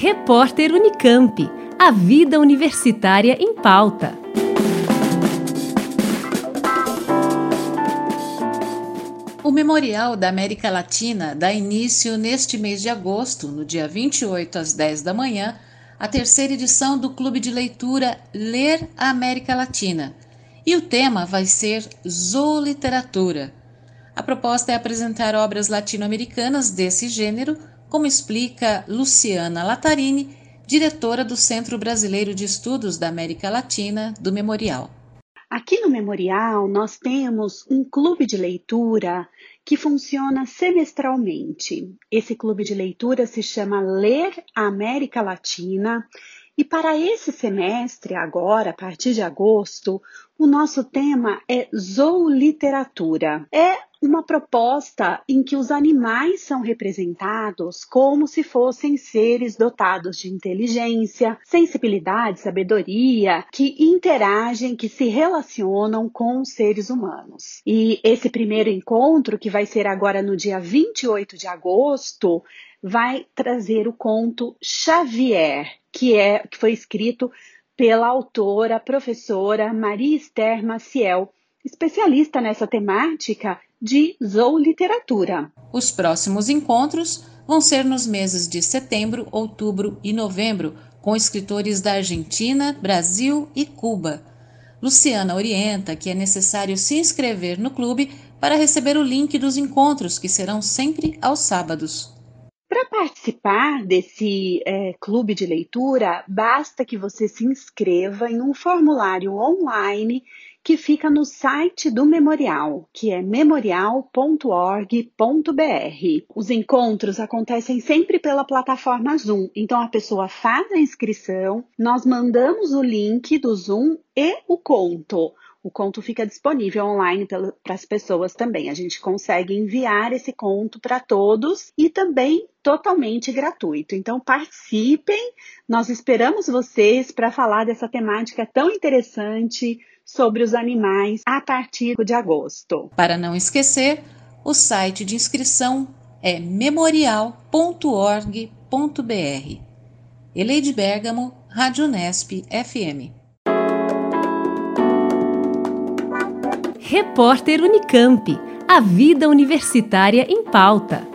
Repórter Unicamp. A vida universitária em pauta. O Memorial da América Latina dá início neste mês de agosto, no dia 28 às 10 da manhã, a terceira edição do Clube de Leitura Ler a América Latina. E o tema vai ser Zooliteratura. A proposta é apresentar obras latino-americanas desse gênero como explica Luciana Latarini, diretora do Centro Brasileiro de Estudos da América Latina, do Memorial. Aqui no Memorial, nós temos um clube de leitura que funciona semestralmente. Esse clube de leitura se chama Ler a América Latina. E para esse semestre, agora, a partir de agosto, o nosso tema é zooliteratura. É uma proposta em que os animais são representados como se fossem seres dotados de inteligência, sensibilidade, sabedoria, que interagem, que se relacionam com os seres humanos. E esse primeiro encontro, que vai ser agora no dia 28 de agosto, vai trazer o conto Xavier, que é que foi escrito pela autora, professora Maria Esther Maciel, especialista nessa temática de zooliteratura. Os próximos encontros vão ser nos meses de setembro, outubro e novembro, com escritores da Argentina, Brasil e Cuba. Luciana orienta que é necessário se inscrever no clube para receber o link dos encontros, que serão sempre aos sábados. Para participar desse é, clube de leitura, basta que você se inscreva em um formulário online que fica no site do Memorial, que é memorial.org.br. Os encontros acontecem sempre pela plataforma Zoom, então a pessoa faz a inscrição, nós mandamos o link do Zoom e o conto. O conto fica disponível online para as pessoas também. A gente consegue enviar esse conto para todos e também totalmente gratuito. Então participem, nós esperamos vocês para falar dessa temática tão interessante sobre os animais a partir de agosto. Para não esquecer, o site de inscrição é memorial.org.br. Eleide Bergamo, Rádio Nesp FM. Repórter Unicamp. A vida universitária em pauta.